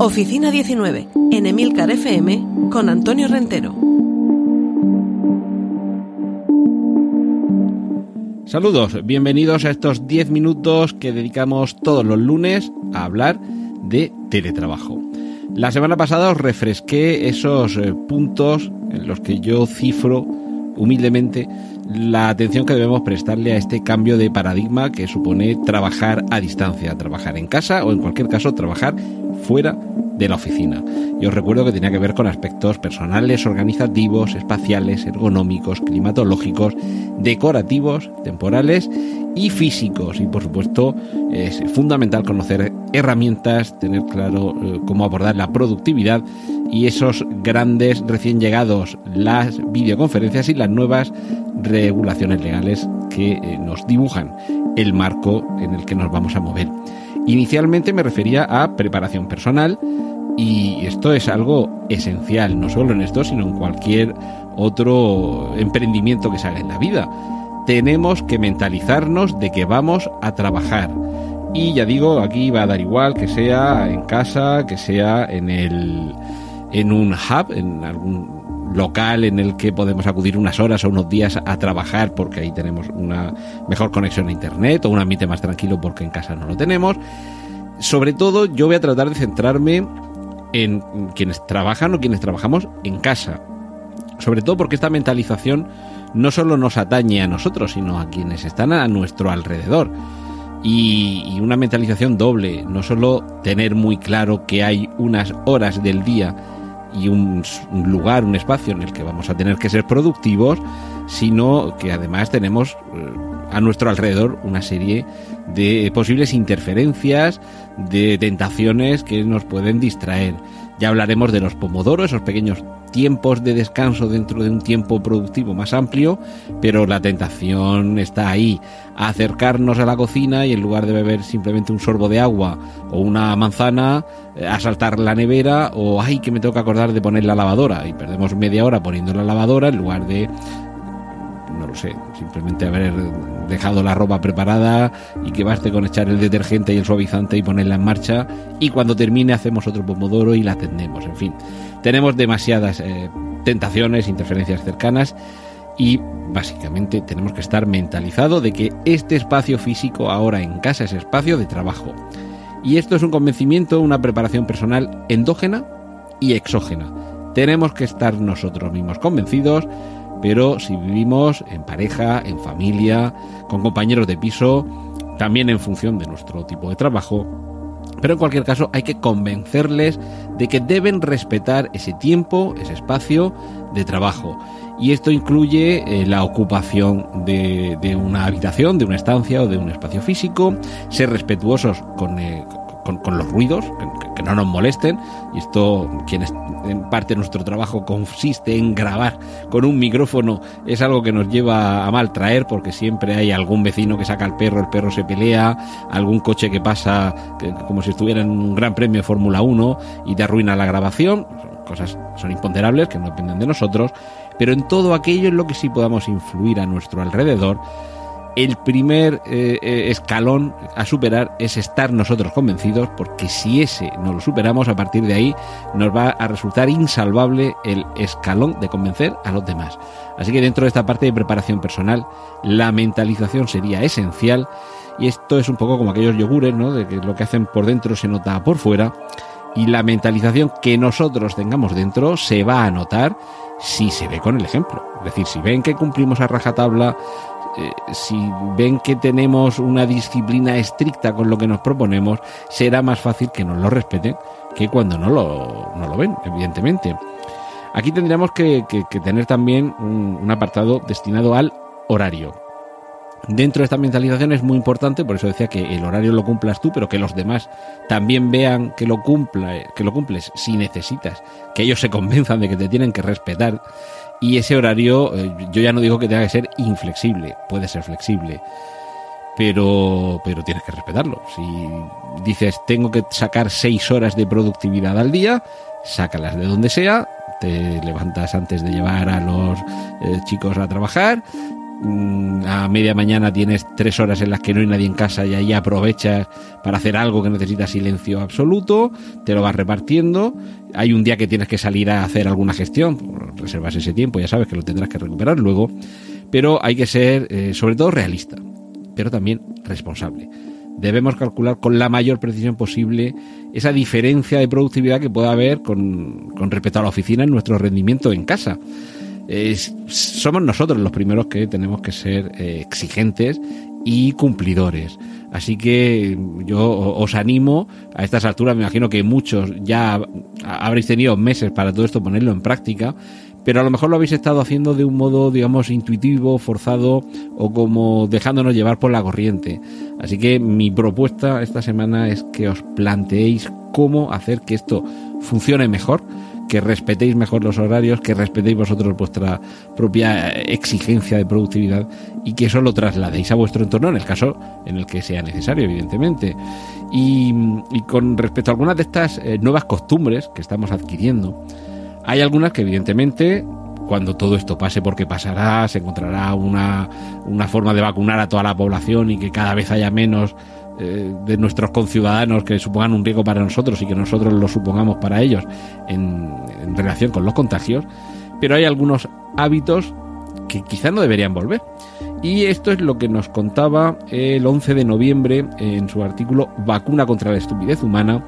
Oficina 19, en Emilcar FM, con Antonio Rentero. Saludos, bienvenidos a estos 10 minutos que dedicamos todos los lunes a hablar de teletrabajo. La semana pasada os refresqué esos eh, puntos en los que yo cifro humildemente la atención que debemos prestarle a este cambio de paradigma que supone trabajar a distancia, trabajar en casa o en cualquier caso trabajar fuera de la oficina. Y os recuerdo que tenía que ver con aspectos personales, organizativos, espaciales, ergonómicos, climatológicos, decorativos, temporales y físicos. Y por supuesto es fundamental conocer herramientas, tener claro eh, cómo abordar la productividad y esos grandes recién llegados, las videoconferencias y las nuevas regulaciones legales que eh, nos dibujan el marco en el que nos vamos a mover. Inicialmente me refería a preparación personal y esto es algo esencial, no solo en esto, sino en cualquier otro emprendimiento que se haga en la vida. Tenemos que mentalizarnos de que vamos a trabajar. Y ya digo, aquí va a dar igual que sea en casa, que sea en el en un hub, en algún local en el que podemos acudir unas horas o unos días a trabajar porque ahí tenemos una mejor conexión a internet o un ambiente más tranquilo porque en casa no lo tenemos. Sobre todo yo voy a tratar de centrarme en quienes trabajan o quienes trabajamos en casa. Sobre todo porque esta mentalización no solo nos atañe a nosotros, sino a quienes están a nuestro alrededor. Y, una mentalización doble, no solo tener muy claro que hay unas horas del día y un, lugar, un espacio en el que vamos a tener que ser productivos, sino que además tenemos eh, a nuestro alrededor una serie de posibles interferencias, de tentaciones que nos pueden distraer. Ya hablaremos de los pomodoros, esos pequeños tiempos de descanso dentro de un tiempo productivo más amplio, pero la tentación está ahí, a acercarnos a la cocina y en lugar de beber simplemente un sorbo de agua o una manzana, eh, a saltar la nevera o ay que me tengo que acordar de poner la lavadora y perdemos media hora poniendo la lavadora en lugar de lo sé, simplemente haber dejado la ropa preparada y que baste con echar el detergente y el suavizante y ponerla en marcha y cuando termine hacemos otro pomodoro y la atendemos, en fin. Tenemos demasiadas eh, tentaciones, interferencias cercanas y básicamente tenemos que estar mentalizados de que este espacio físico ahora en casa es espacio de trabajo. Y esto es un convencimiento, una preparación personal endógena y exógena. Tenemos que estar nosotros mismos convencidos pero si vivimos en pareja, en familia, con compañeros de piso, también en función de nuestro tipo de trabajo, pero en cualquier caso hay que convencerles de que deben respetar ese tiempo, ese espacio de trabajo. Y esto incluye eh, la ocupación de, una habitación, de una estancia o de un espacio físico, ser respetuosos con, eh, con, los ruidos, que, no nos molesten. Y esto, quienes en parte nuestro trabajo consiste en grabar con un micrófono, es algo que nos lleva a mal traer, porque siempre hay algún vecino que saca al perro, el perro se pelea, algún coche que pasa como si estuviera en un gran premio de Fórmula 1 y te arruina la grabación. cosas son imponderables que no dependen de nosotros, pero en todo aquello en lo que sí podamos influir a nuestro alrededor el primer eh, eh, escalón a superar es estar nosotros convencidos, porque si ese no lo superamos, a partir de ahí nos va a resultar insalvable el escalón de convencer a los demás. Así que dentro de esta parte de preparación personal, la mentalización sería esencial. Y esto es un poco como aquellos yogures, ¿no? De que lo que hacen por dentro se nota por fuera. Y la mentalización que nosotros tengamos dentro se va a notar si se ve con el ejemplo. Es decir, si ven que cumplimos a rajatabla eh, si ven que tenemos una disciplina estricta con lo que nos proponemos, será más fácil que nos lo respeten que cuando no lo, no lo ven, evidentemente. Aquí tendríamos que, tener también un, apartado destinado al horario. Dentro de esta mentalización es muy importante, por eso decía que el horario lo cumplas tú, pero que los demás también vean que lo, cumpla, que lo cumples si necesitas, que ellos se convenzan de que te tienen que respetar. Y ese horario, eh, yo ya no digo que tenga que ser inflexible, puede ser flexible, pero, pero tienes que respetarlo. Si dices tengo que sacar seis horas de productividad al día, sácalas de donde sea, te levantas antes de llevar a los eh, chicos a trabajar, a media mañana tienes tres horas en las que no hay nadie en casa y ahí aprovechas para hacer algo que necesita silencio absoluto, te lo vas repartiendo, hay un día que tienes que salir a hacer alguna gestión, reservas ese tiempo, ya sabes que lo tendrás que recuperar luego, pero hay que ser eh, sobre todo realista, pero también responsable. Debemos calcular con la mayor precisión posible esa diferencia de productividad que pueda haber con, con respecto a la oficina en nuestro rendimiento en casa somos nosotros los primeros que tenemos que ser eh, exigentes y cumplidores. Así que yo os animo a estas alturas, me imagino que muchos ya habréis tenido meses para todo esto ponerlo en práctica, pero a lo mejor lo habéis estado haciendo de un modo, digamos, intuitivo, forzado o como dejándonos llevar por la corriente. Así que mi propuesta esta semana es que os planteéis cómo hacer que esto funcione mejor que respetéis mejor los horarios, que respetéis vosotros vuestra propia exigencia de productividad y que eso lo trasladéis a vuestro entorno en el caso en el que sea necesario, evidentemente. Y, con respecto a algunas de estas eh, nuevas costumbres que estamos adquiriendo, hay algunas que evidentemente cuando todo esto pase, porque pasará, se encontrará una, una forma de vacunar a toda la población y que cada vez haya menos eh, de nuestros conciudadanos que supongan un riesgo para nosotros y que nosotros lo supongamos para ellos en, relación con los contagios, pero hay algunos hábitos que quizá no deberían volver. Y esto es lo que nos contaba el 11 de noviembre en su artículo Vacuna contra la estupidez humana,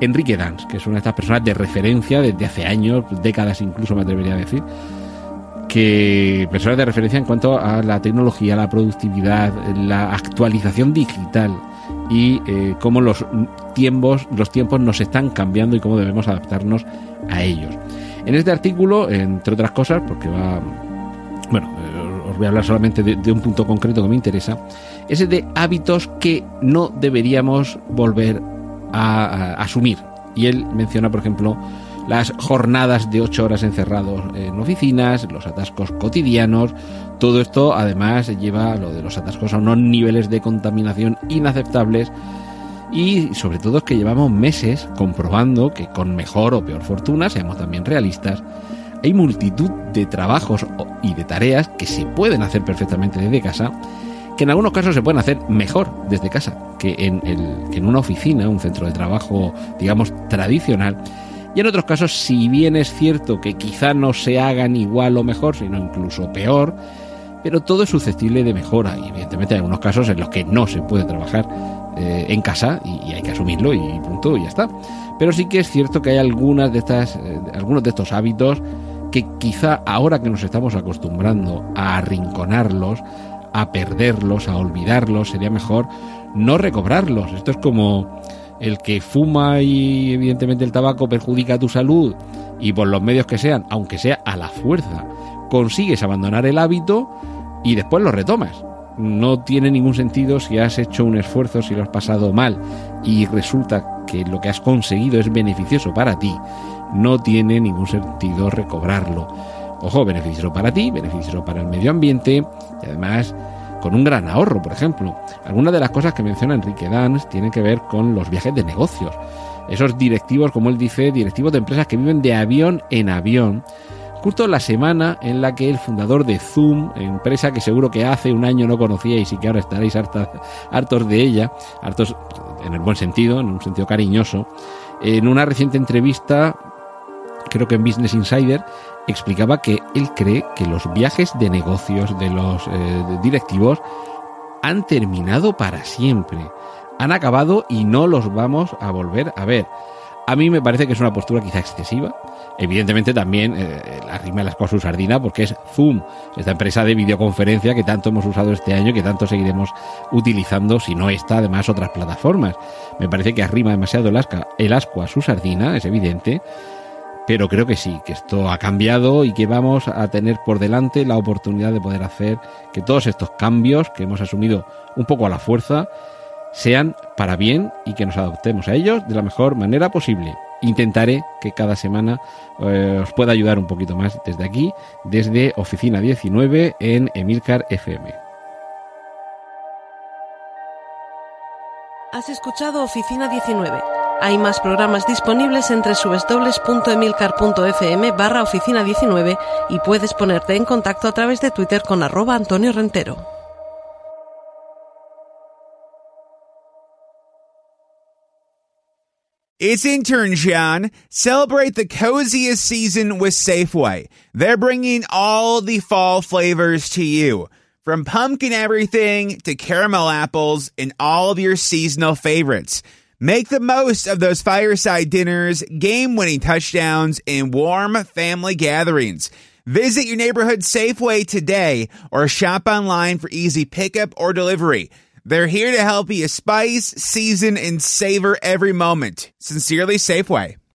Enrique Dans, que es una de estas personas de referencia desde hace años, décadas incluso me atrevería a decir, que personas de referencia en cuanto a la tecnología, la productividad, la actualización digital, y eh, cómo los tiempos, los tiempos nos están cambiando y cómo debemos adaptarnos a ellos. En este artículo, entre otras cosas, porque va, bueno, eh, os voy a hablar solamente de, un punto concreto que me interesa, ese de hábitos que no deberíamos volver a asumir. Y él menciona, por ejemplo, las jornadas de ocho horas encerrados en oficinas, los atascos cotidianos, todo esto además lleva lo de los atascos a unos niveles de contaminación inaceptables y sobre todo es que llevamos meses comprobando que con mejor o peor fortuna, seamos también realistas, hay multitud de trabajos y de tareas que se pueden hacer perfectamente desde casa, que en algunos casos se pueden hacer mejor desde casa que en, el, que en una oficina, un centro de trabajo, digamos, tradicional, y en otros casos, si bien es cierto que quizá no se hagan igual o mejor, sino incluso peor, pero todo es susceptible de mejora y evidentemente hay algunos casos en los que no se puede trabajar eh, en casa y, hay que asumirlo y punto y ya está. Pero sí que es cierto que hay algunas de estas, eh, algunos de estos hábitos que quizá ahora que nos estamos acostumbrando a arrinconarlos, a perderlos, a olvidarlos, sería mejor no recobrarlos. Esto es como el que fuma y evidentemente el tabaco perjudica tu salud y por los medios que sean, aunque sea a la fuerza, consigues abandonar el hábito y después lo retomas. No tiene ningún sentido si has hecho un esfuerzo, si lo has pasado mal y resulta que lo que has conseguido es beneficioso para ti. No tiene ningún sentido recobrarlo. Ojo, beneficioso para ti, beneficioso para el medio ambiente y además con un gran ahorro, por ejemplo. Algunas de las cosas que menciona Enrique Dans tienen que ver con los viajes de negocios. Esos directivos, como él dice, directivos de empresas que viven de avión en avión. Justo la semana en la que el fundador de Zoom, empresa que seguro que hace un año no conocíais y que ahora estaréis hartos de ella, hartos en el buen sentido, en un sentido cariñoso, en una reciente entrevista, creo que en Business Insider, explicaba que él cree que los viajes de negocios de los eh, directivos han terminado para siempre. Han acabado y no los vamos a volver a ver. A mí me parece que es una postura quizá excesiva. Evidentemente también eh, la rima de las cosas su sardina porque es Zoom, esta empresa de videoconferencia que tanto hemos usado este año y que tanto seguiremos utilizando si no está además otras plataformas. Me parece que arrima demasiado el, asca, el asco a su sardina, es evidente pero creo que sí, que esto ha cambiado y que vamos a tener por delante la oportunidad de poder hacer que todos estos cambios que hemos asumido un poco a la fuerza sean para bien y que nos adoptemos a ellos de la mejor manera posible. Intentaré que cada semana eh, os pueda ayudar un poquito más desde aquí, desde Oficina 19 en Emilcar FM. Has escuchado Oficina 19 hay más programas disponibles entre www.emilcar.fm barra oficina 19 y puedes ponerte en contacto a través de Twitter con arroba Antonio Rentero. It's intern John. Celebrate the coziest season with Safeway. They're bringing all the fall flavors to you. From pumpkin everything to caramel apples and all of your seasonal favorites. Make the most of those fireside dinners, game winning touchdowns, and warm family gatherings. Visit your neighborhood Safeway today or shop online for easy pickup or delivery. They're here to help you spice, season, and savor every moment. Sincerely, Safeway.